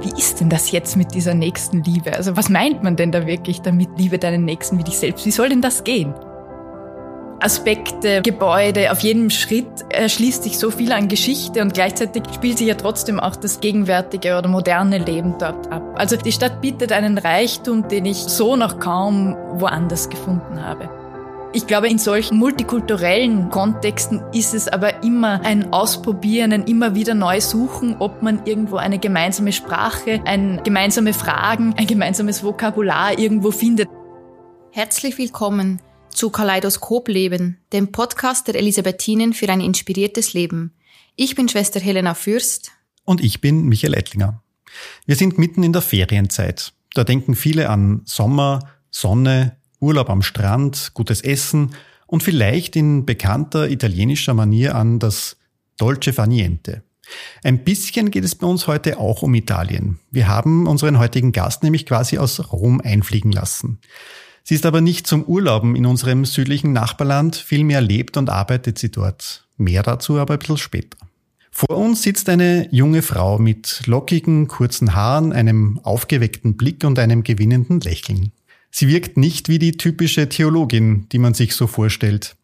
wie ist denn das jetzt mit dieser nächsten Liebe? Also was meint man denn da wirklich damit, liebe deinen Nächsten wie dich selbst? Wie soll denn das gehen? Aspekte, Gebäude, auf jedem Schritt erschließt sich so viel an Geschichte und gleichzeitig spielt sich ja trotzdem auch das gegenwärtige oder moderne Leben dort ab. Also die Stadt bietet einen Reichtum, den ich so noch kaum woanders gefunden habe. Ich glaube, in solchen multikulturellen Kontexten ist es aber immer ein Ausprobieren, ein immer wieder neu suchen, ob man irgendwo eine gemeinsame Sprache, ein gemeinsame Fragen, ein gemeinsames Vokabular irgendwo findet. Herzlich willkommen zu Kaleidoskop Leben, dem Podcast der Elisabethinen für ein inspiriertes Leben. Ich bin Schwester Helena Fürst. Und ich bin Michael Ettlinger. Wir sind mitten in der Ferienzeit. Da denken viele an Sommer, Sonne, Urlaub am Strand, gutes Essen und vielleicht in bekannter italienischer Manier an das Dolce Faniente. Ein bisschen geht es bei uns heute auch um Italien. Wir haben unseren heutigen Gast nämlich quasi aus Rom einfliegen lassen. Sie ist aber nicht zum Urlauben in unserem südlichen Nachbarland, vielmehr lebt und arbeitet sie dort. Mehr dazu aber ein bisschen später. Vor uns sitzt eine junge Frau mit lockigen, kurzen Haaren, einem aufgeweckten Blick und einem gewinnenden Lächeln. Sie wirkt nicht wie die typische Theologin, die man sich so vorstellt.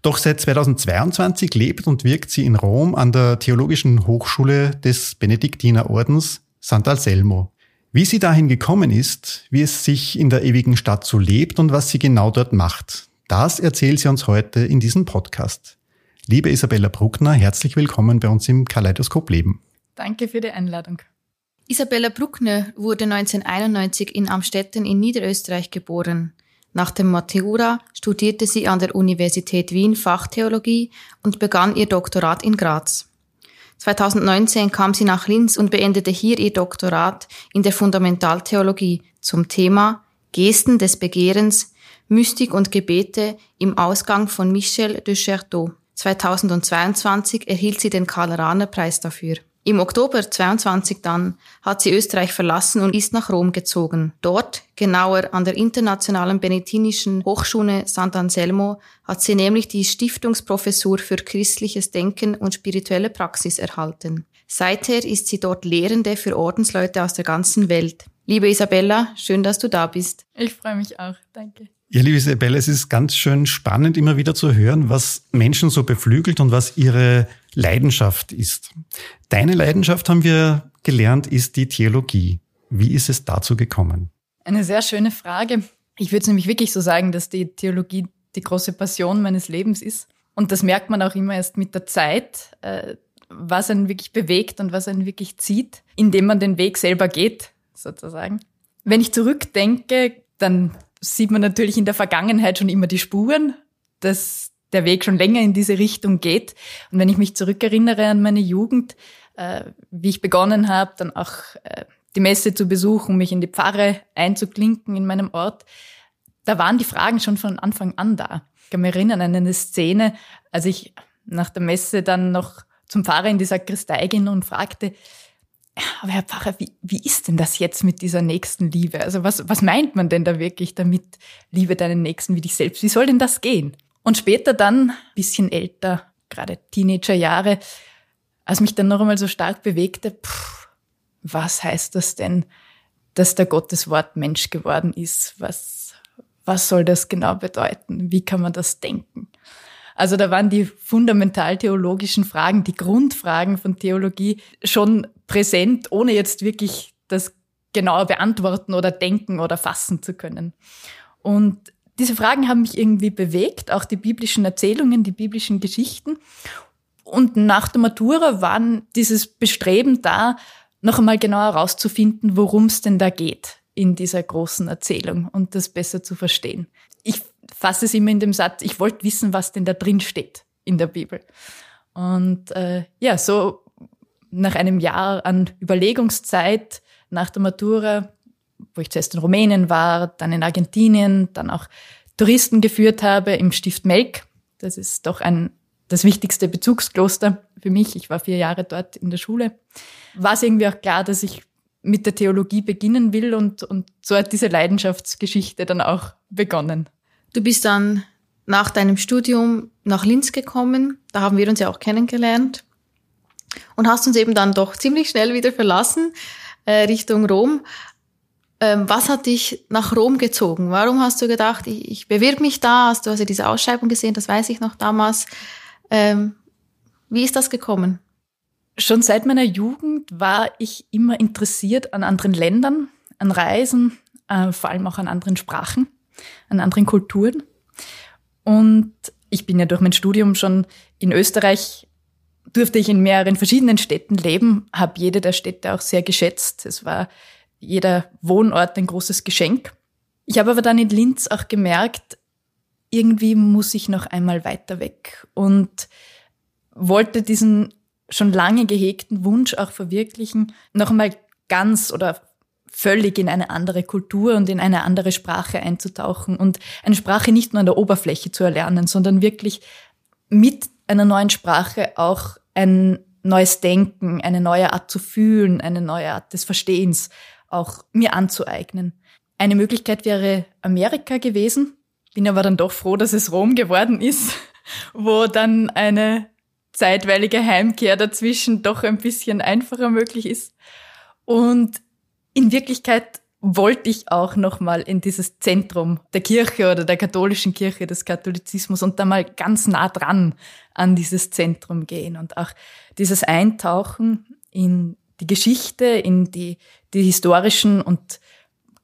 Doch seit 2022 lebt und wirkt sie in Rom an der Theologischen Hochschule des Benediktinerordens Sant'Anselmo. Wie sie dahin gekommen ist, wie es sich in der ewigen Stadt so lebt und was sie genau dort macht, das erzählt sie uns heute in diesem Podcast. Liebe Isabella Bruckner, herzlich willkommen bei uns im Kaleidoskop Leben. Danke für die Einladung. Isabella Bruckner wurde 1991 in Amstetten in Niederösterreich geboren. Nach dem Matura studierte sie an der Universität Wien Fachtheologie und begann ihr Doktorat in Graz. 2019 kam sie nach Linz und beendete hier ihr Doktorat in der Fundamentaltheologie zum Thema Gesten des Begehrens, Mystik und Gebete im Ausgang von Michel de Certeau. 2022 erhielt sie den Karl-Rahner-Preis dafür. Im Oktober 22 dann hat sie Österreich verlassen und ist nach Rom gezogen. Dort, genauer an der Internationalen Benediktinischen Hochschule Sant'Anselmo, hat sie nämlich die Stiftungsprofessur für christliches Denken und spirituelle Praxis erhalten. Seither ist sie dort Lehrende für Ordensleute aus der ganzen Welt. Liebe Isabella, schön, dass du da bist. Ich freue mich auch. Danke. Ja, liebe Isabella, es ist ganz schön spannend, immer wieder zu hören, was Menschen so beflügelt und was ihre Leidenschaft ist. Deine Leidenschaft, haben wir gelernt, ist die Theologie. Wie ist es dazu gekommen? Eine sehr schöne Frage. Ich würde es nämlich wirklich so sagen, dass die Theologie die große Passion meines Lebens ist. Und das merkt man auch immer erst mit der Zeit, äh, was einen wirklich bewegt und was einen wirklich zieht, indem man den Weg selber geht, sozusagen. Wenn ich zurückdenke, dann sieht man natürlich in der Vergangenheit schon immer die Spuren, dass der Weg schon länger in diese Richtung geht. Und wenn ich mich zurückerinnere an meine Jugend, äh, wie ich begonnen habe, dann auch äh, die Messe zu besuchen, mich in die Pfarre einzuklinken in meinem Ort, da waren die Fragen schon von Anfang an da. Ich kann mich erinnern an eine Szene, als ich nach der Messe dann noch zum Pfarrer in die Sakristei ging und fragte, aber Herr Pfarrer, wie, wie ist denn das jetzt mit dieser nächsten Liebe? Also was, was meint man denn da wirklich damit, liebe deinen Nächsten wie dich selbst? Wie soll denn das gehen? Und später dann, bisschen älter, gerade Teenagerjahre, als mich dann noch einmal so stark bewegte, pff, was heißt das denn, dass der Gotteswort Mensch geworden ist? Was, was soll das genau bedeuten? Wie kann man das denken? Also da waren die fundamental theologischen Fragen, die Grundfragen von Theologie schon präsent, ohne jetzt wirklich das genauer beantworten oder denken oder fassen zu können. Und diese Fragen haben mich irgendwie bewegt, auch die biblischen Erzählungen, die biblischen Geschichten. Und nach der Matura waren dieses Bestreben da, noch einmal genauer herauszufinden, worum es denn da geht in dieser großen Erzählung und das besser zu verstehen. Ich fasse es immer in dem Satz, ich wollte wissen, was denn da drin steht in der Bibel. Und äh, ja, so nach einem Jahr an Überlegungszeit nach der Matura, wo ich zuerst in Rumänien war, dann in Argentinien, dann auch Touristen geführt habe im Stift Melk. Das ist doch ein, das wichtigste Bezugskloster für mich. Ich war vier Jahre dort in der Schule. War es irgendwie auch klar, dass ich mit der Theologie beginnen will und, und so hat diese Leidenschaftsgeschichte dann auch begonnen. Du bist dann nach deinem Studium nach Linz gekommen. Da haben wir uns ja auch kennengelernt. Und hast uns eben dann doch ziemlich schnell wieder verlassen. äh, Richtung Rom. Ähm, was hat dich nach Rom gezogen? Warum hast du gedacht, ich, ich bewirb mich da? Hast du also diese Ausschreibung gesehen? Das weiß ich noch damals. Ähm, wie ist das gekommen? Schon seit meiner Jugend war ich immer interessiert an anderen Ländern, an Reisen, äh, vor allem auch an anderen Sprachen, an anderen Kulturen. Und ich bin ja durch mein Studium schon in Österreich, durfte ich in mehreren verschiedenen Städten leben, habe jede der Städte auch sehr geschätzt. Es war jeder Wohnort ein großes Geschenk. Ich habe aber dann in Linz auch gemerkt, irgendwie muss ich noch einmal weiter weg und wollte diesen schon lange gehegten Wunsch auch verwirklichen, noch einmal ganz oder völlig in eine andere Kultur und in eine andere Sprache einzutauchen und eine Sprache nicht nur an der Oberfläche zu erlernen, sondern wirklich mit einer neuen Sprache auch ein neues Denken, eine neue Art zu fühlen, eine neue Art des Verstehens auch mir anzueignen. Eine Möglichkeit wäre Amerika gewesen, bin aber dann doch froh, dass es Rom geworden ist, wo dann eine zeitweilige Heimkehr dazwischen doch ein bisschen einfacher möglich ist. Und in Wirklichkeit wollte ich auch nochmal in dieses Zentrum der Kirche oder der katholischen Kirche, des Katholizismus und da mal ganz nah dran an dieses Zentrum gehen und auch dieses Eintauchen in die Geschichte, in die, die historischen und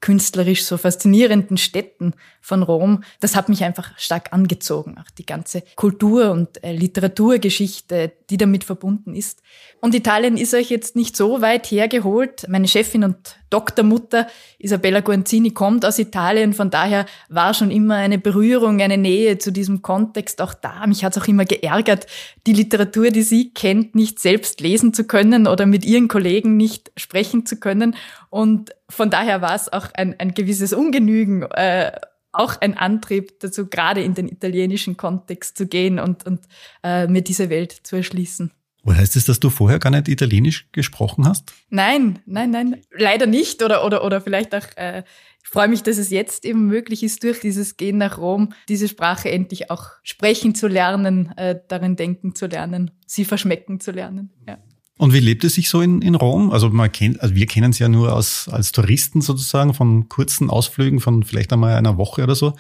künstlerisch so faszinierenden Städten von Rom, das hat mich einfach stark angezogen. Auch die ganze Kultur- und äh, Literaturgeschichte, die damit verbunden ist. Und Italien ist euch jetzt nicht so weit hergeholt. Meine Chefin und Doktormutter Isabella Guanzini kommt aus Italien, von daher war schon immer eine Berührung, eine Nähe zu diesem Kontext auch da. Mich hat es auch immer geärgert, die Literatur, die sie kennt, nicht selbst lesen zu können oder mit ihren Kollegen nicht sprechen zu können. Und von daher war es auch ein, ein gewisses Ungenügen, äh, auch ein Antrieb dazu, gerade in den italienischen Kontext zu gehen und, und äh, mir diese Welt zu erschließen. Wo heißt es, dass du vorher gar nicht Italienisch gesprochen hast? Nein, nein, nein, leider nicht. Oder, oder, oder vielleicht auch, äh, ich freue mich, dass es jetzt eben möglich ist, durch dieses Gehen nach Rom, diese Sprache endlich auch sprechen zu lernen, äh, darin denken zu lernen, sie verschmecken zu lernen. Ja. Und wie lebt es sich so in, in Rom? Also man kennt, also wir kennen es ja nur aus, als Touristen sozusagen von kurzen Ausflügen von vielleicht einmal einer Woche oder so.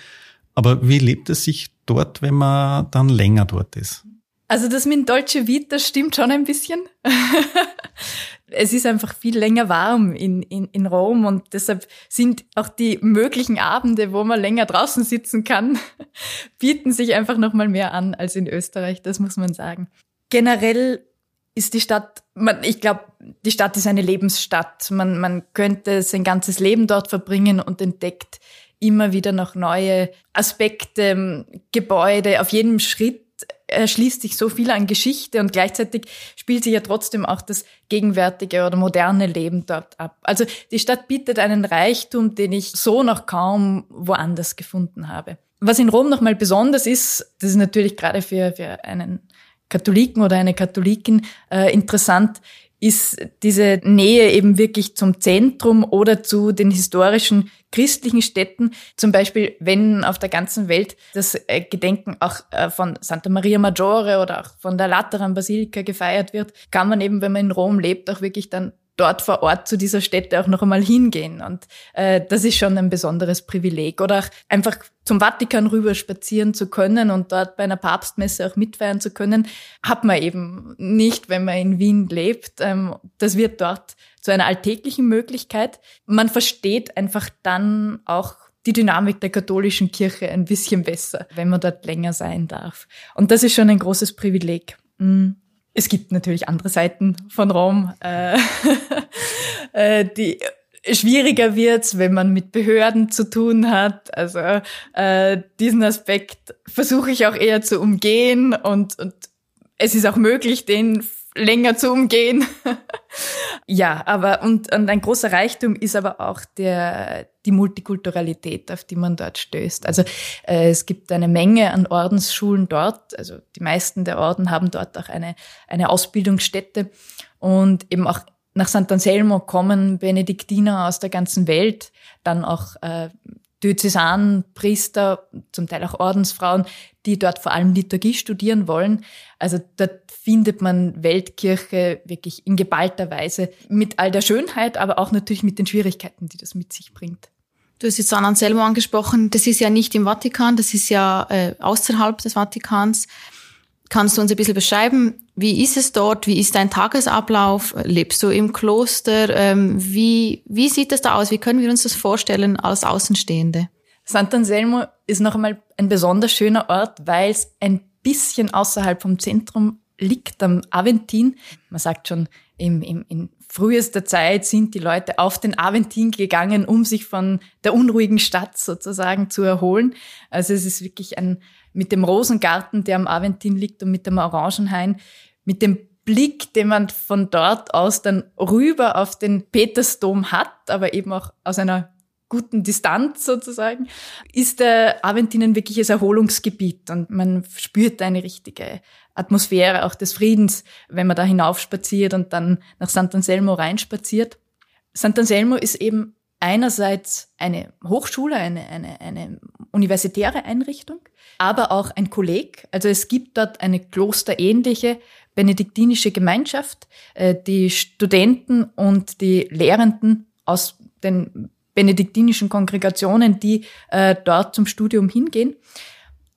Aber wie lebt es sich dort, wenn man dann länger dort ist? Also das mit Dolce Vita stimmt schon ein bisschen. es ist einfach viel länger warm in, in, in Rom und deshalb sind auch die möglichen Abende, wo man länger draußen sitzen kann, bieten sich einfach nochmal mehr an als in Österreich, das muss man sagen. Generell ist die Stadt, man, ich glaube, die Stadt ist eine Lebensstadt. Man, man könnte sein ganzes Leben dort verbringen und entdeckt immer wieder noch neue Aspekte, Gebäude. Auf jedem Schritt erschließt sich so viel an Geschichte und gleichzeitig spielt sich ja trotzdem auch das gegenwärtige oder moderne Leben dort ab. Also die Stadt bietet einen Reichtum, den ich so noch kaum woanders gefunden habe. Was in Rom nochmal besonders ist, das ist natürlich gerade für, für einen Katholiken oder eine Katholikin äh, interessant, ist diese Nähe eben wirklich zum Zentrum oder zu den historischen christlichen Städten. Zum Beispiel, wenn auf der ganzen Welt das äh, Gedenken auch äh, von Santa Maria Maggiore oder auch von der Lateran Basilika gefeiert wird, kann man eben, wenn man in Rom lebt, auch wirklich dann dort vor Ort zu dieser Stätte auch noch einmal hingehen. Und äh, das ist schon ein besonderes Privileg. Oder auch einfach zum Vatikan rüber spazieren zu können und dort bei einer Papstmesse auch mitfeiern zu können, hat man eben nicht, wenn man in Wien lebt. Ähm, das wird dort zu einer alltäglichen Möglichkeit. Man versteht einfach dann auch die Dynamik der katholischen Kirche ein bisschen besser, wenn man dort länger sein darf. Und das ist schon ein großes Privileg. Mhm. Es gibt natürlich andere Seiten von Rom, äh, äh, die schwieriger wird, wenn man mit Behörden zu tun hat. Also äh, diesen Aspekt versuche ich auch eher zu umgehen und, und es ist auch möglich, den länger zu umgehen. ja, aber und, und ein großer Reichtum ist aber auch der, die Multikulturalität, auf die man dort stößt. Also äh, es gibt eine Menge an Ordensschulen dort. Also die meisten der Orden haben dort auch eine, eine Ausbildungsstätte und eben auch nach Sant'Anselmo kommen Benediktiner aus der ganzen Welt, dann auch äh, Diözesanpriester, zum Teil auch Ordensfrauen, die dort vor allem Liturgie studieren wollen. Also dort findet man Weltkirche wirklich in geballter Weise mit all der Schönheit, aber auch natürlich mit den Schwierigkeiten, die das mit sich bringt. Du hast jetzt San Anselmo angesprochen. Das ist ja nicht im Vatikan, das ist ja äh, außerhalb des Vatikans. Kannst du uns ein bisschen beschreiben, wie ist es dort? Wie ist dein Tagesablauf? Lebst du im Kloster? Ähm, wie, wie sieht das da aus? Wie können wir uns das vorstellen als Außenstehende? Sant'Anselmo ist noch einmal ein besonders schöner Ort, weil es ein bisschen außerhalb vom Zentrum liegt, am Aventin. Man sagt schon, im, im, in frühester Zeit sind die Leute auf den Aventin gegangen, um sich von der unruhigen Stadt sozusagen zu erholen. Also es ist wirklich ein, mit dem Rosengarten, der am Aventin liegt und mit dem Orangenhain, mit dem Blick, den man von dort aus dann rüber auf den Petersdom hat, aber eben auch aus einer guten Distanz sozusagen, ist der Aventin ein wirkliches Erholungsgebiet und man spürt eine richtige Atmosphäre auch des Friedens, wenn man da hinaufspaziert und dann nach Sant'Anselmo reinspaziert. Sant'Anselmo ist eben einerseits eine Hochschule, eine, eine, eine universitäre Einrichtung, aber auch ein Kolleg. Also es gibt dort eine klosterähnliche benediktinische Gemeinschaft. Äh, die Studenten und die Lehrenden aus den benediktinischen Kongregationen, die äh, dort zum Studium hingehen.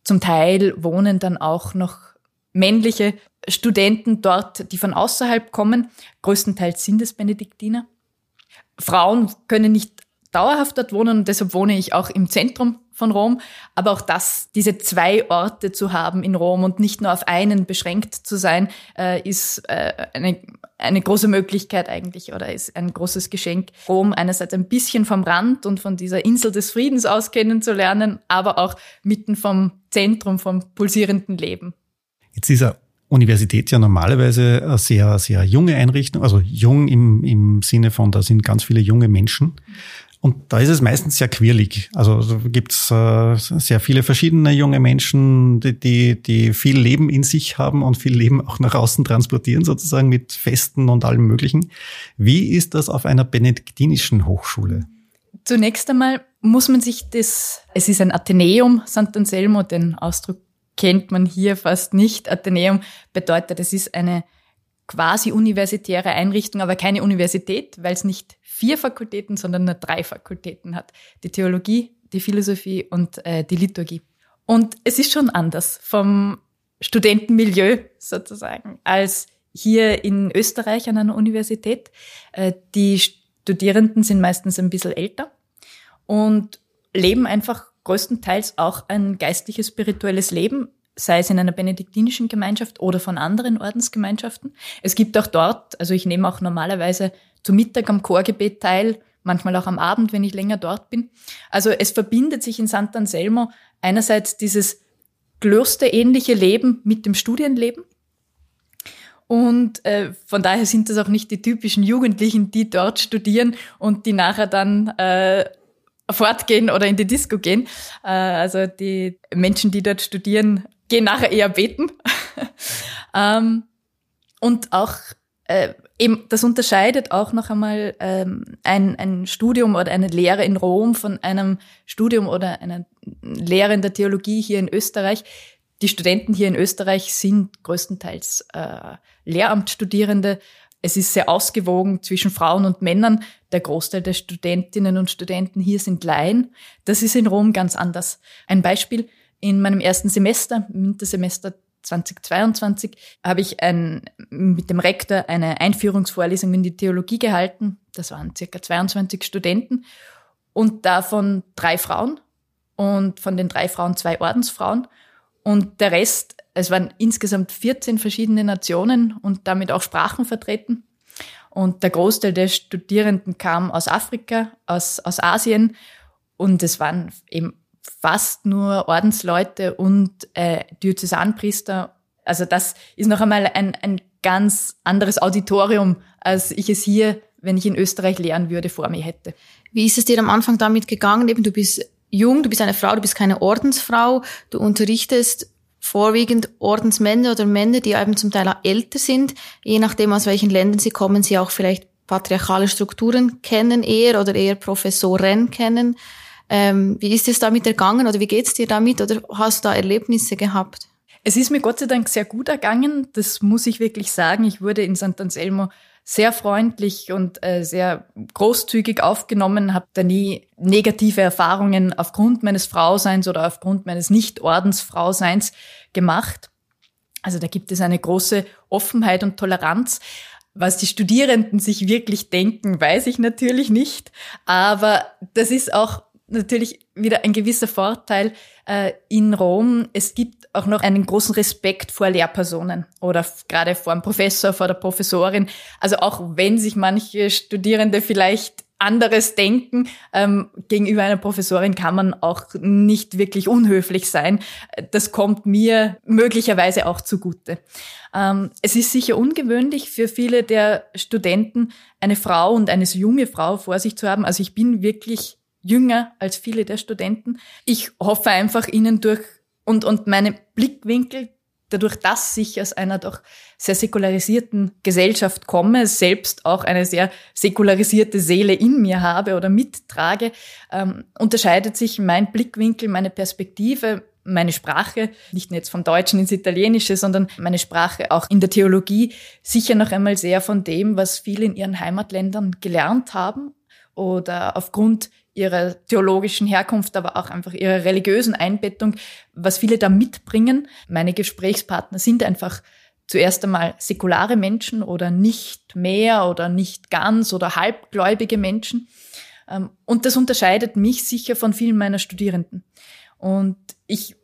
Zum Teil wohnen dann auch noch männliche Studenten dort, die von außerhalb kommen. Größtenteils sind es Benediktiner. Frauen können nicht dauerhaft dort wohnen und deshalb wohne ich auch im Zentrum von Rom. Aber auch das, diese zwei Orte zu haben in Rom und nicht nur auf einen beschränkt zu sein, äh, ist äh, eine, eine große Möglichkeit eigentlich oder ist ein großes Geschenk, Rom einerseits ein bisschen vom Rand und von dieser Insel des Friedens aus kennenzulernen, aber auch mitten vom Zentrum, vom pulsierenden Leben. Jetzt ist eine Universität ja normalerweise eine sehr, sehr junge Einrichtung, also jung im, im Sinne von, da sind ganz viele junge Menschen. Und da ist es meistens sehr quirlig. Also da gibt's äh, sehr viele verschiedene junge Menschen, die, die, die viel Leben in sich haben und viel Leben auch nach außen transportieren, sozusagen mit Festen und allem Möglichen. Wie ist das auf einer benediktinischen Hochschule? Zunächst einmal muss man sich das, es ist ein Athenäum, Sant'Anselmo, den Ausdruck kennt man hier fast nicht. Athenäum bedeutet, es ist eine quasi universitäre Einrichtung, aber keine Universität, weil es nicht vier Fakultäten, sondern nur drei Fakultäten hat. Die Theologie, die Philosophie und äh, die Liturgie. Und es ist schon anders vom Studentenmilieu sozusagen als hier in Österreich an einer Universität. Äh, die Studierenden sind meistens ein bisschen älter und leben einfach größtenteils auch ein geistliches, spirituelles Leben sei es in einer benediktinischen Gemeinschaft oder von anderen Ordensgemeinschaften. Es gibt auch dort, also ich nehme auch normalerweise zu Mittag am Chorgebet teil, manchmal auch am Abend, wenn ich länger dort bin. Also es verbindet sich in Sant'Anselmo einerseits dieses klösterähnliche Leben mit dem Studienleben. Und äh, von daher sind das auch nicht die typischen Jugendlichen, die dort studieren und die nachher dann äh, fortgehen oder in die Disco gehen. Äh, also die Menschen, die dort studieren, gehen nachher eher beten. ähm, und auch äh, eben, das unterscheidet auch noch einmal ähm, ein, ein Studium oder eine Lehre in Rom von einem Studium oder einer Lehre in der Theologie hier in Österreich. Die Studenten hier in Österreich sind größtenteils äh, Lehramtsstudierende. Es ist sehr ausgewogen zwischen Frauen und Männern. Der Großteil der Studentinnen und Studenten hier sind Laien. Das ist in Rom ganz anders. Ein Beispiel in meinem ersten Semester, Wintersemester 2022, habe ich ein, mit dem Rektor eine Einführungsvorlesung in die Theologie gehalten. Das waren circa 22 Studenten und davon drei Frauen und von den drei Frauen zwei Ordensfrauen und der Rest, es waren insgesamt 14 verschiedene Nationen und damit auch Sprachen vertreten. Und der Großteil der Studierenden kam aus Afrika, aus, aus Asien und es waren eben fast nur Ordensleute und äh, Diözesanpriester. Also das ist noch einmal ein, ein ganz anderes Auditorium, als ich es hier, wenn ich in Österreich lehren würde, vor mir hätte. Wie ist es dir am Anfang damit gegangen? Eben, du bist jung, du bist eine Frau, du bist keine Ordensfrau, du unterrichtest vorwiegend Ordensmänner oder Männer, die eben zum Teil auch älter sind, je nachdem aus welchen Ländern sie kommen, sie auch vielleicht patriarchale Strukturen kennen eher oder eher Professoren kennen. Ähm, wie ist es damit ergangen oder wie geht's dir damit oder hast du da Erlebnisse gehabt? Es ist mir Gott sei Dank sehr gut ergangen, das muss ich wirklich sagen. Ich wurde in St. Anselmo sehr freundlich und äh, sehr großzügig aufgenommen, habe da nie negative Erfahrungen aufgrund meines Frauseins oder aufgrund meines Nicht-Ordensfrauseins gemacht. Also da gibt es eine große Offenheit und Toleranz. Was die Studierenden sich wirklich denken, weiß ich natürlich nicht. Aber das ist auch natürlich wieder ein gewisser Vorteil äh, in Rom. Es gibt auch noch einen großen Respekt vor Lehrpersonen oder gerade vor dem Professor, vor der Professorin. Also auch wenn sich manche Studierende vielleicht anderes denken. Ähm, gegenüber einer Professorin kann man auch nicht wirklich unhöflich sein. Das kommt mir möglicherweise auch zugute. Ähm, es ist sicher ungewöhnlich für viele der Studenten, eine Frau und eine junge Frau vor sich zu haben. Also ich bin wirklich jünger als viele der Studenten. Ich hoffe einfach ihnen durch und, und meine Blickwinkel dadurch, dass ich aus einer doch sehr säkularisierten Gesellschaft komme, selbst auch eine sehr säkularisierte Seele in mir habe oder mittrage, ähm, unterscheidet sich mein Blickwinkel, meine Perspektive, meine Sprache, nicht nur jetzt vom Deutschen ins Italienische, sondern meine Sprache auch in der Theologie sicher noch einmal sehr von dem, was viele in ihren Heimatländern gelernt haben oder aufgrund ihrer theologischen Herkunft, aber auch einfach ihrer religiösen Einbettung, was viele da mitbringen. Meine Gesprächspartner sind einfach zuerst einmal säkulare Menschen oder nicht mehr oder nicht ganz oder halbgläubige Menschen. Ähm, und das unterscheidet mich sicher von vielen meiner Studierenden. Und ich,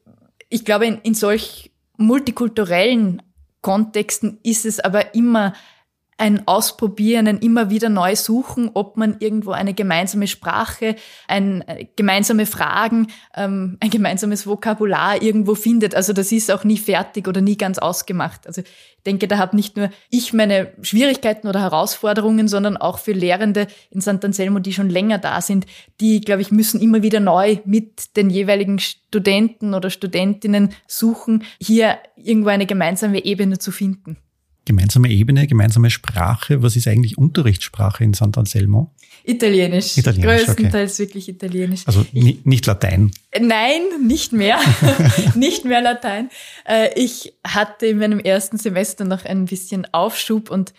ich glaube, in, in solch multikulturellen Kontexten ist es aber immer ein Ausprobieren, ein immer wieder neu suchen, ob man irgendwo eine gemeinsame Sprache, ein äh, gemeinsame Fragen, ähm, ein gemeinsames Vokabular irgendwo findet. Also das ist auch nie fertig oder nie ganz ausgemacht. Also ich denke, da habe nicht nur ich meine Schwierigkeiten oder Herausforderungen, sondern auch für Lehrende in St. Anselmo, die schon länger da sind, die, glaube ich, müssen immer wieder neu mit den jeweiligen Studenten oder Studentinnen suchen, hier irgendwo eine gemeinsame Ebene zu finden. Gemeinsame Ebene, gemeinsame Sprache. Was ist eigentlich Unterrichtssprache in St. Anselmo? Italienisch. Italienisch Größtenteils okay. wirklich Italienisch. Also ich, nicht Latein. Nein, nicht mehr. nicht mehr Latein. Äh, ich hatte in meinem ersten Semester noch ein bisschen Aufschub und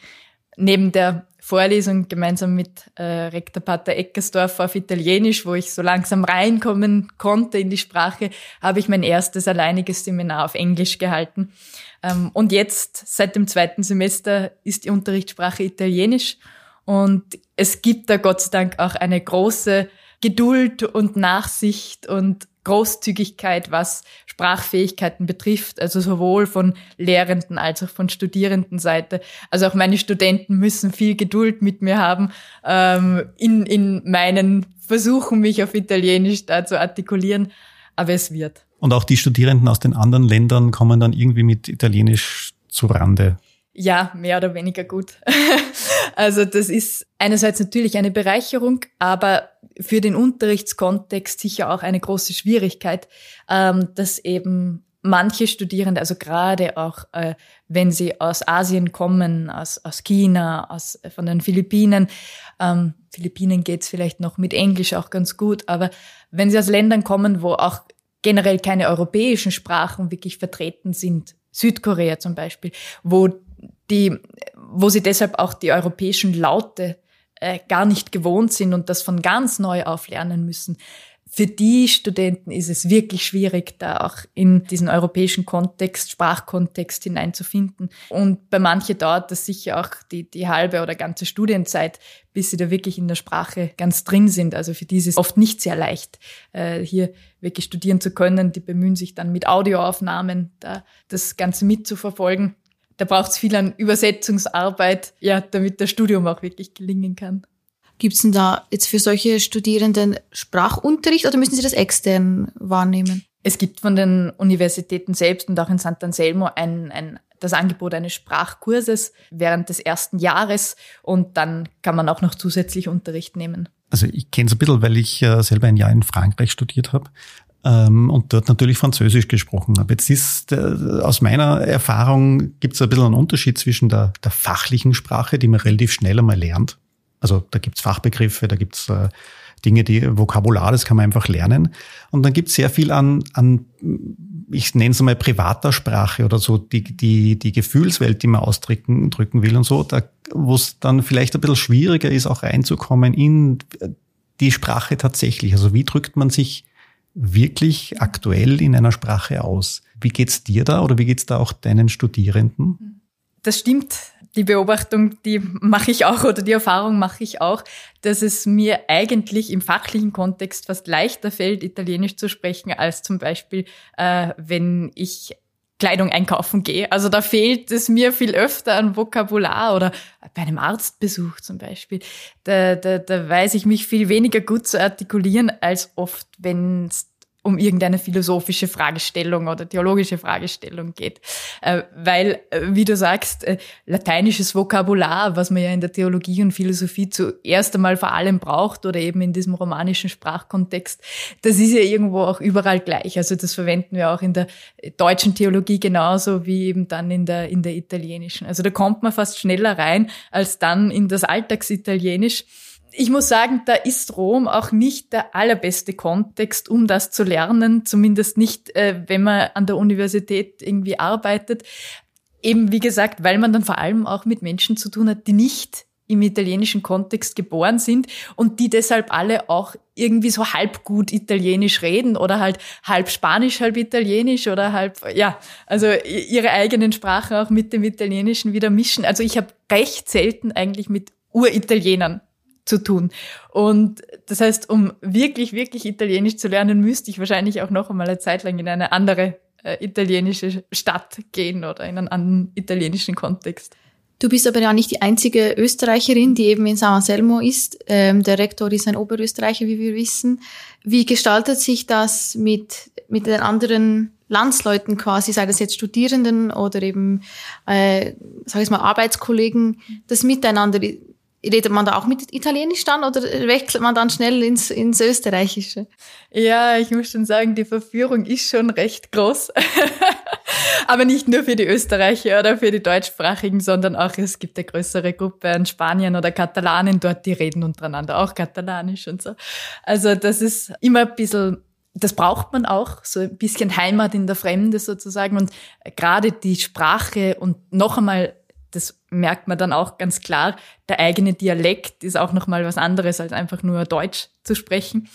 neben der Vorlesung gemeinsam mit äh, Rektor Pater Eckersdorf auf Italienisch, wo ich so langsam reinkommen konnte in die Sprache, habe ich mein erstes alleiniges Seminar auf Englisch gehalten. Ähm, und jetzt, seit dem zweiten Semester, ist die Unterrichtssprache Italienisch. Und es gibt da Gott sei Dank auch eine große Geduld und Nachsicht und Großzügigkeit, was Sprachfähigkeiten betrifft, also sowohl von Lehrenden als auch von Studierendenseite. Also auch meine Studenten müssen viel Geduld mit mir haben ähm, in, in meinen Versuchen, mich auf Italienisch da zu artikulieren. Aber es wird. Und auch die Studierenden aus den anderen Ländern kommen dann irgendwie mit Italienisch zu Rande. Ja, mehr oder weniger gut. also das ist einerseits natürlich eine Bereicherung, aber für den Unterrichtskontext sicher auch eine große Schwierigkeit, ähm, dass eben manche Studierende, also gerade auch äh, wenn sie aus Asien kommen, aus, aus China, aus, äh, von den Philippinen, ähm, Philippinen geht's vielleicht noch mit Englisch auch ganz gut, aber wenn sie aus Ländern kommen, wo auch generell keine europäischen Sprachen wirklich vertreten sind, Südkorea zum Beispiel, wo die, wo sie deshalb auch die europäischen Laute äh, gar nicht gewohnt sind und das von ganz neu auflernen müssen. Für die Studenten ist es wirklich schwierig, da auch in diesen europäischen Kontext, Sprachkontext hineinzufinden. Und bei manchen dauert das sicher auch die, die halbe oder ganze Studienzeit, bis sie da wirklich in der Sprache ganz drin sind. Also für die ist es oft nicht sehr leicht, äh, hier wirklich studieren zu können. Die bemühen sich dann mit Audioaufnahmen, da das Ganze mitzuverfolgen da braucht es viel an Übersetzungsarbeit, ja, damit das Studium auch wirklich gelingen kann. Gibt es denn da jetzt für solche Studierenden Sprachunterricht oder müssen sie das extern wahrnehmen? Es gibt von den Universitäten selbst und auch in St. Anselmo ein, ein, das Angebot eines Sprachkurses während des ersten Jahres und dann kann man auch noch zusätzlich Unterricht nehmen. Also ich kenne es ein bisschen, weil ich äh, selber ein Jahr in Frankreich studiert habe ähm, und dort natürlich Französisch gesprochen habe. Jetzt ist äh, aus meiner Erfahrung gibt es ein bisschen einen Unterschied zwischen der, der fachlichen Sprache, die man relativ schnell einmal lernt, Also da gibt's Fachbegriffe, da gibt's äh, Dinge, die Vokabular, das kann man einfach lernen. Und dann gibt's sehr viel an, an ich nenne es mal privater Sprache oder so, die, die, die Gefühlswelt, die man ausdrücken drücken will und so, da, wo es dann vielleicht ein bisschen schwieriger ist, auch reinzukommen in die Sprache tatsächlich. Also wie drückt man sich wirklich aktuell in einer Sprache aus? Wie geht's dir da oder wie geht's da auch deinen Studierenden? Das stimmt die Beobachtung, die mache ich auch oder die Erfahrung mache ich auch, dass es mir eigentlich im fachlichen Kontext fast leichter fällt, Italienisch zu sprechen, als zum Beispiel, äh, wenn ich Kleidung einkaufen gehe. Also da fehlt es mir viel öfter an Vokabular oder bei einem Arztbesuch zum Beispiel. Da, da, da weiß ich mich viel weniger gut zu artikulieren als oft, wenn es um irgendeine philosophische Fragestellung oder theologische Fragestellung geht. Äh, weil, äh, wie du sagst, äh, lateinisches Vokabular, was man ja in der Theologie und Philosophie zuerst einmal vor allem braucht oder eben in diesem romanischen Sprachkontext, das ist ja irgendwo auch überall gleich. Also das verwenden wir auch in der deutschen Theologie genauso wie eben dann in der, in der italienischen. Also da kommt man fast schneller rein als dann in das Alltagsitalienisch ich muss sagen, da ist Rom auch nicht der allerbeste Kontext, um das zu lernen, zumindest nicht, äh, wenn man an der Universität irgendwie arbeitet. Eben wie gesagt, weil man dann vor allem auch mit Menschen zu tun hat, die nicht im italienischen Kontext geboren sind und die deshalb alle auch irgendwie so halb gut Italienisch reden oder halt halb Spanisch, halb Italienisch oder halb, ja, also ihre eigenen Sprachen auch mit dem Italienischen wieder mischen. Also ich habe recht selten eigentlich mit Uritalienern zu tun. Und das heißt, um wirklich, wirklich Italienisch zu lernen, müsste ich wahrscheinlich auch noch einmal eine Zeit lang in eine andere äh, italienische Stadt gehen oder in einen anderen italienischen Kontext. Du bist aber ja nicht die einzige Österreicherin, die eben in San Anselmo ist. Ähm, der Rektor ist ein Oberösterreicher, wie wir wissen. Wie gestaltet sich das mit, mit den anderen Landsleuten quasi, sei das jetzt Studierenden oder eben, äh, sag ich mal, Arbeitskollegen, das Miteinander? Redet man da auch mit Italienisch dann oder wechselt man dann schnell ins, ins Österreichische? Ja, ich muss schon sagen, die Verführung ist schon recht groß. Aber nicht nur für die Österreicher oder für die Deutschsprachigen, sondern auch es gibt eine größere Gruppe an Spaniern oder Katalanen dort, die reden untereinander auch Katalanisch und so. Also das ist immer ein bisschen das braucht man auch, so ein bisschen Heimat in der Fremde sozusagen. Und gerade die Sprache und noch einmal das merkt man dann auch ganz klar, der eigene Dialekt ist auch nochmal was anderes, als einfach nur Deutsch zu sprechen.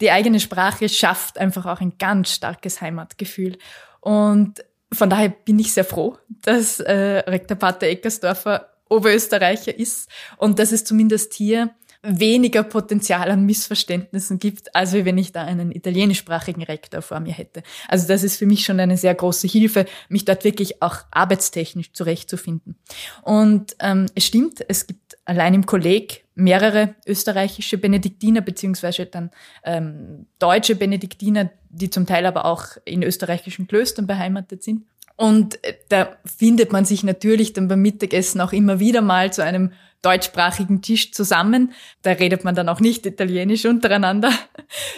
Die eigene Sprache schafft einfach auch ein ganz starkes Heimatgefühl. Und von daher bin ich sehr froh, dass äh, Rektor Pater Eckersdorfer Oberösterreicher ist und dass es zumindest hier weniger Potenzial an Missverständnissen gibt, als wenn ich da einen italienischsprachigen Rektor vor mir hätte. Also das ist für mich schon eine sehr große Hilfe, mich dort wirklich auch arbeitstechnisch zurechtzufinden. Und ähm, es stimmt, es gibt allein im Kolleg mehrere österreichische Benediktiner beziehungsweise dann ähm, deutsche Benediktiner, die zum Teil aber auch in österreichischen Klöstern beheimatet sind. Und äh, da findet man sich natürlich dann beim Mittagessen auch immer wieder mal zu einem deutschsprachigen Tisch zusammen. Da redet man dann auch nicht Italienisch untereinander.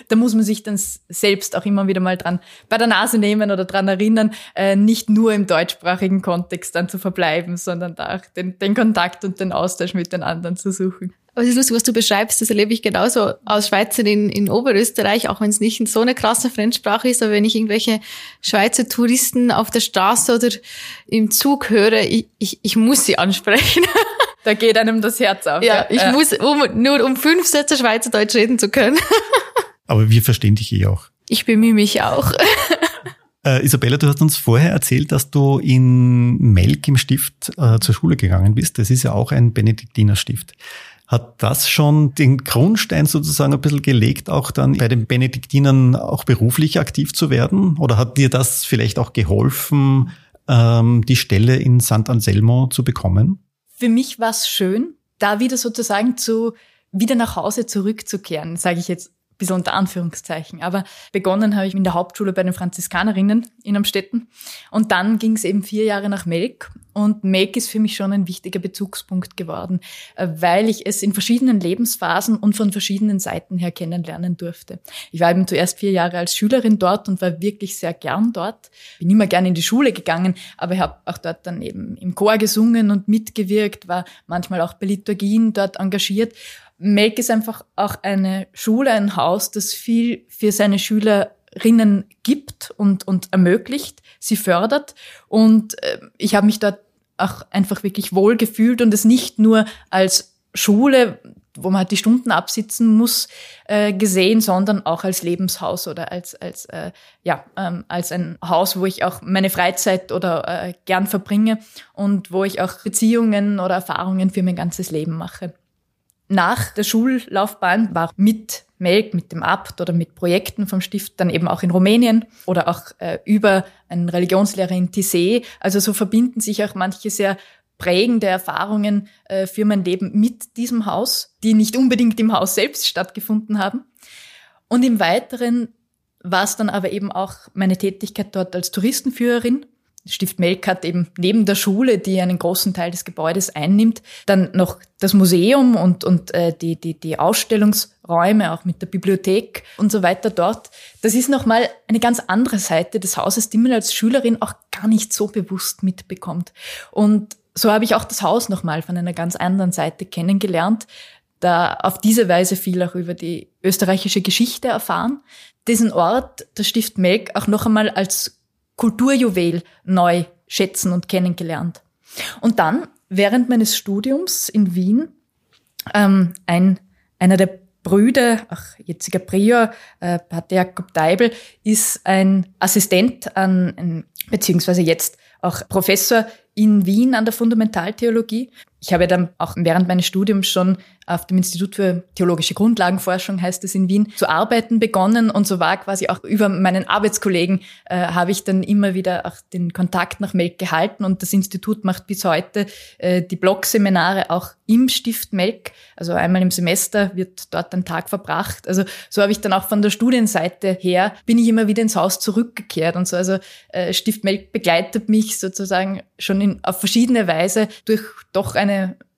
Da muss man sich dann selbst auch immer wieder mal dran bei der Nase nehmen oder dran erinnern, äh, nicht nur im deutschsprachigen Kontext dann zu verbleiben, sondern da auch den, den Kontakt und den Austausch mit den anderen zu suchen. Aber es ist lustig, was du beschreibst, das erlebe ich genauso als Schweizerin in Oberösterreich, auch wenn es nicht so eine krasse Fremdsprache ist, aber wenn ich irgendwelche Schweizer Touristen auf der Straße oder im Zug höre, ich, ich, ich muss sie ansprechen. Da geht einem das Herz auf. Ja, ich ja. muss um, nur um fünf Sätze Schweizerdeutsch reden zu können. Aber wir verstehen dich eh auch. Ich bemühe mich auch. Äh, Isabella, du hast uns vorher erzählt, dass du in Melk im Stift äh, zur Schule gegangen bist. Das ist ja auch ein Benediktinerstift. Hat das schon den Grundstein sozusagen ein bisschen gelegt, auch dann bei den Benediktinern auch beruflich aktiv zu werden? Oder hat dir das vielleicht auch geholfen, ähm, die Stelle in Sant Anselmo zu bekommen? Für mich war es schön, da wieder sozusagen zu, wieder nach Hause zurückzukehren, sage ich jetzt ein bisschen unter Anführungszeichen. Aber begonnen habe ich in der Hauptschule bei den Franziskanerinnen in Amstetten. Und dann ging es eben vier Jahre nach Melk. Und Make ist für mich schon ein wichtiger Bezugspunkt geworden, äh, weil ich es in verschiedenen Lebensphasen und von verschiedenen Seiten her kennenlernen durfte. Ich war eben zuerst vier Jahre als Schülerin dort und war wirklich sehr gern dort. Bin immer gern in die Schule gegangen, aber habe auch dort dann eben im Chor gesungen und mitgewirkt, war manchmal auch bei Liturgien dort engagiert. Make ist einfach auch eine Schule, ein Haus, das viel für seine Schülerinnen gibt und, und ermöglicht, sie fördert. Und äh, ich habe mich dort auch einfach wirklich wohl gefühlt und es nicht nur als Schule, wo man halt die Stunden absitzen muss, äh, gesehen, sondern auch als Lebenshaus oder als als äh, ja ähm, als ein Haus, wo ich auch meine Freizeit oder äh, gern verbringe und wo ich auch Beziehungen oder Erfahrungen für mein ganzes Leben mache nach der Schullaufbahn war mit Melk, mit dem Abt oder mit Projekten vom Stift dann eben auch in Rumänien oder auch äh, über einen Religionslehrer in Tissé. Also so verbinden sich auch manche sehr prägende Erfahrungen äh, für mein Leben mit diesem Haus, die nicht unbedingt im Haus selbst stattgefunden haben. Und im Weiteren war es dann aber eben auch meine Tätigkeit dort als Touristenführerin Stift Melk hat eben neben der Schule, die einen großen Teil des Gebäudes einnimmt, dann noch das Museum und, und äh, die, die, die Ausstellungsräume, auch mit der Bibliothek und so weiter dort. Das ist nochmal eine ganz andere Seite des Hauses, die man als Schülerin auch gar nicht so bewusst mitbekommt. Und so habe ich auch das Haus nochmal von einer ganz anderen Seite kennengelernt, da auf diese Weise viel auch über die österreichische Geschichte erfahren, diesen Ort, das Stift Melk, auch noch einmal als Kulturjuwel neu schätzen und kennengelernt. Und dann, während meines Studiums in Wien, ähm, ein, einer der Brüder, ach, jetziger Prior, äh, Pater Jakob Deibel, ist ein Assistent an, beziehungsweise jetzt auch Professor in Wien an der Fundamentaltheologie. Ich habe dann auch während meines Studiums schon auf dem Institut für theologische Grundlagenforschung, heißt es in Wien, zu arbeiten begonnen. Und so war quasi auch über meinen Arbeitskollegen, äh, habe ich dann immer wieder auch den Kontakt nach Melk gehalten. Und das Institut macht bis heute äh, die Blogseminare auch im Stift Melk. Also einmal im Semester wird dort ein Tag verbracht. Also so habe ich dann auch von der Studienseite her, bin ich immer wieder ins Haus zurückgekehrt. Und so, also äh, Stift Melk begleitet mich sozusagen schon in, auf verschiedene Weise durch doch eine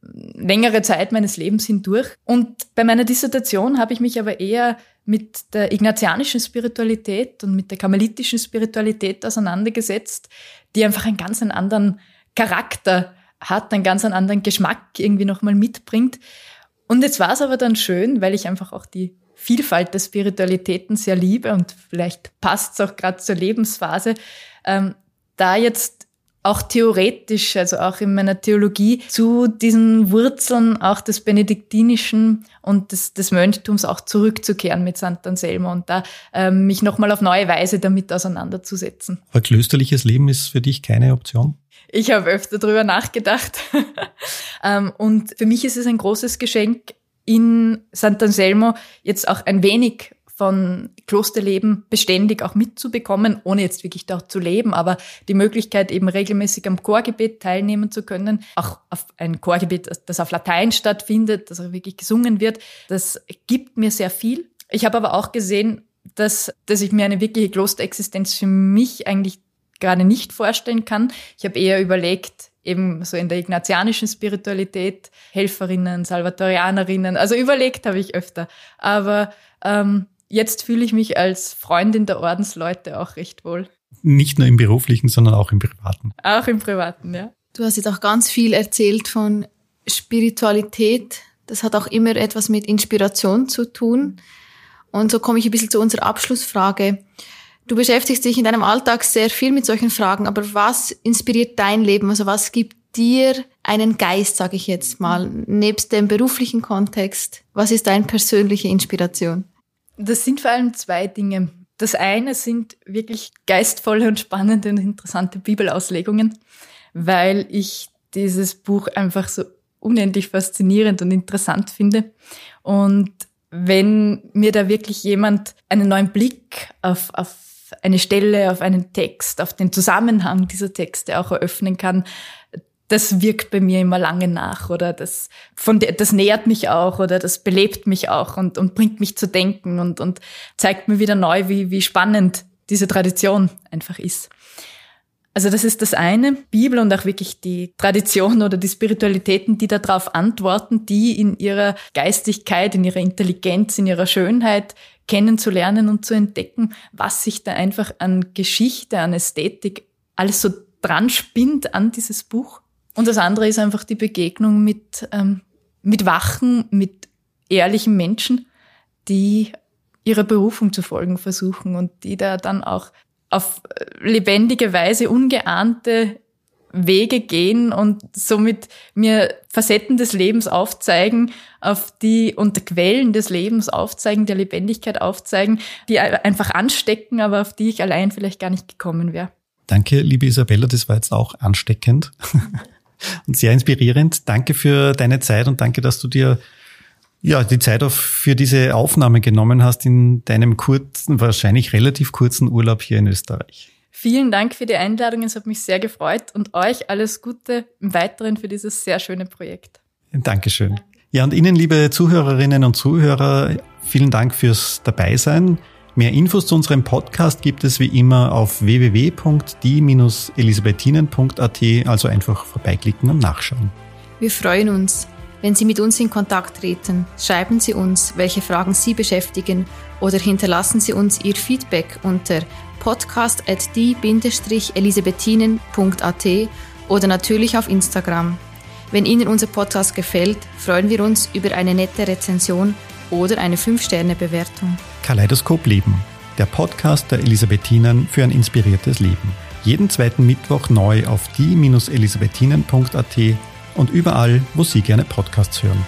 längere Zeit meines Lebens hindurch. Und bei meiner Dissertation habe ich mich aber eher mit der ignatianischen Spiritualität und mit der karmelitischen Spiritualität auseinandergesetzt, die einfach einen ganz anderen Charakter hat, einen ganz anderen Geschmack irgendwie nochmal mitbringt. Und jetzt war es aber dann schön, weil ich einfach auch die Vielfalt der Spiritualitäten sehr liebe und vielleicht passt es auch gerade zur Lebensphase, ähm, da jetzt auch theoretisch, also auch in meiner Theologie, zu diesen Wurzeln auch des Benediktinischen und des, des Mönchtums auch zurückzukehren mit St. Anselmo und da ähm, mich nochmal auf neue Weise damit auseinanderzusetzen. Aber klösterliches Leben ist für dich keine Option? Ich habe öfter drüber nachgedacht. ähm, und für mich ist es ein großes Geschenk, in St. Anselmo jetzt auch ein wenig von Klosterleben beständig auch mitzubekommen, ohne jetzt wirklich dort zu leben, aber die Möglichkeit eben regelmäßig am Chorgebet teilnehmen zu können, auch auf ein Chorgebet, das auf Latein stattfindet, das auch wirklich gesungen wird, das gibt mir sehr viel. Ich habe aber auch gesehen, dass, dass ich mir eine wirkliche Klosterexistenz für mich eigentlich gerade nicht vorstellen kann. Ich habe eher überlegt, eben so in der ignatianischen Spiritualität, Helferinnen, Salvatorianerinnen, also überlegt habe ich öfter. Aber ähm, jetzt fühle ich mich als Freundin der Ordensleute auch recht wohl. Nicht nur im beruflichen, sondern auch im privaten. Auch im privaten, ja. Du hast jetzt auch ganz viel erzählt von Spiritualität. Das hat auch immer etwas mit Inspiration zu tun. Und so komme ich ein bisschen zu unserer Abschlussfrage. Du beschäftigst dich in deinem Alltag sehr viel mit solchen Fragen, aber was inspiriert dein Leben? Also was gibt dir einen Geist, sage ich jetzt mal, nebst dem beruflichen Kontext? Was ist deine persönliche Inspiration? Das sind vor allem zwei Dinge. Das eine sind wirklich geistvolle und spannende und interessante Bibelauslegungen, weil ich dieses Buch einfach so unendlich faszinierend und interessant finde. Und wenn mir da wirklich jemand einen neuen Blick auf, auf eine Stelle, auf einen Text, auf den Zusammenhang dieser Texte auch eröffnen kann, das wirkt bei mir immer lange nach oder das, von der, das nährt mich auch oder das belebt mich auch und, und bringt mich zu denken und, und zeigt mir wieder neu, wie, wie spannend diese Tradition einfach ist. Also das ist das eine, Bibel und auch wirklich die Tradition oder die Spiritualitäten, die darauf antworten, die in ihrer Geistigkeit, in ihrer Intelligenz, in ihrer Schönheit kennenzulernen und zu entdecken, was sich da einfach an Geschichte, an Ästhetik alles so dran spinnt an dieses Buch. Und das andere ist einfach die Begegnung mit, ähm, mit wachen, mit ehrlichen Menschen, die ihrer Berufung zu folgen versuchen und die da dann auch auf lebendige Weise ungeahnte Wege gehen und somit mir Facetten des Lebens aufzeigen, auf die und Quellen des Lebens aufzeigen, der Lebendigkeit aufzeigen, die einfach anstecken, aber auf die ich allein vielleicht gar nicht gekommen wäre. Danke, liebe Isabella, das war jetzt auch ansteckend und sehr inspirierend. Danke für deine Zeit und danke, dass du dir ja, die Zeit auch für diese Aufnahme genommen hast in deinem kurzen, wahrscheinlich relativ kurzen Urlaub hier in Österreich. Vielen Dank für die Einladung. Es hat mich sehr gefreut und euch alles Gute im Weiteren für dieses sehr schöne Projekt. Dankeschön. Ja, und Ihnen, liebe Zuhörerinnen und Zuhörer, vielen Dank fürs Dabeisein. Mehr Infos zu unserem Podcast gibt es wie immer auf www.die-elisabethinen.at, also einfach vorbeiklicken und nachschauen. Wir freuen uns, wenn Sie mit uns in Kontakt treten, schreiben Sie uns, welche Fragen Sie beschäftigen oder hinterlassen Sie uns Ihr Feedback unter podcast.die-elisabethinen.at oder natürlich auf Instagram. Wenn Ihnen unser Podcast gefällt, freuen wir uns über eine nette Rezension oder eine 5-Sterne-Bewertung. Kaleidoskop Leben, der Podcast der Elisabethinen für ein inspiriertes Leben. Jeden zweiten Mittwoch neu auf die-elisabethinen.at und überall, wo Sie gerne Podcasts hören.